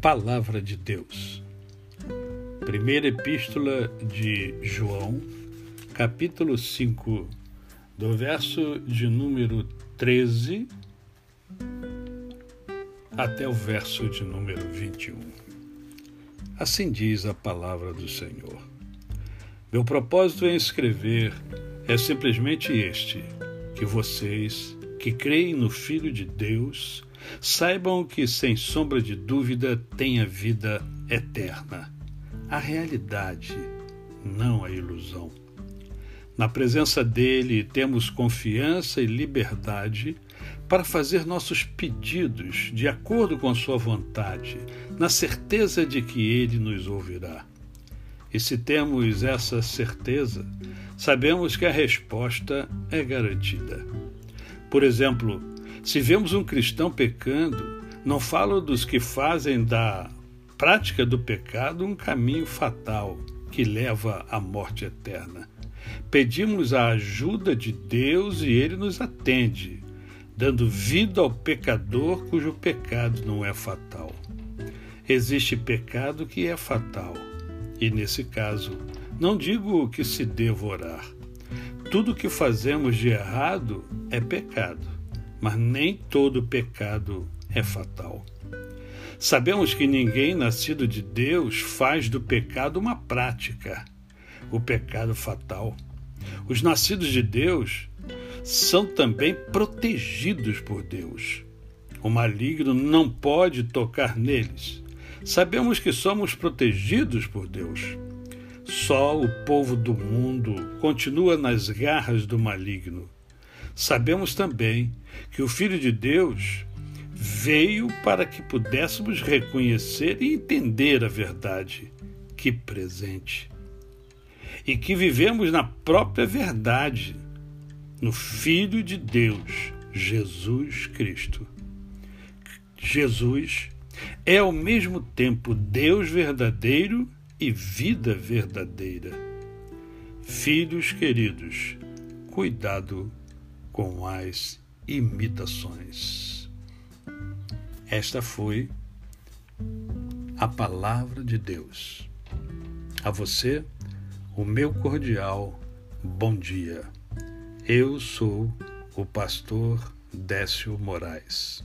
Palavra de Deus. Primeira Epístola de João, capítulo 5, do verso de número 13 até o verso de número 21. Assim diz a palavra do Senhor. Meu propósito em escrever é simplesmente este: que vocês, que creem no Filho de Deus, saibam que, sem sombra de dúvida, têm a vida eterna, a realidade, não a ilusão. Na presença dele temos confiança e liberdade para fazer nossos pedidos de acordo com Sua vontade, na certeza de que Ele nos ouvirá. E se temos essa certeza, sabemos que a resposta é garantida. Por exemplo, se vemos um cristão pecando, não falo dos que fazem da prática do pecado um caminho fatal que leva à morte eterna. Pedimos a ajuda de Deus e Ele nos atende, dando vida ao pecador cujo pecado não é fatal. Existe pecado que é fatal, e nesse caso, não digo que se devorar. Tudo que fazemos de errado é pecado, mas nem todo pecado é fatal. Sabemos que ninguém nascido de Deus faz do pecado uma prática, o pecado fatal. Os nascidos de Deus são também protegidos por Deus. O maligno não pode tocar neles. Sabemos que somos protegidos por Deus. Só o povo do mundo continua nas garras do maligno. Sabemos também que o Filho de Deus veio para que pudéssemos reconhecer e entender a verdade. Que presente! E que vivemos na própria verdade no Filho de Deus, Jesus Cristo. Jesus é ao mesmo tempo Deus verdadeiro e vida verdadeira. Filhos queridos, cuidado com as imitações. Esta foi a palavra de Deus. A você, o meu cordial bom dia. Eu sou o pastor Décio Moraes.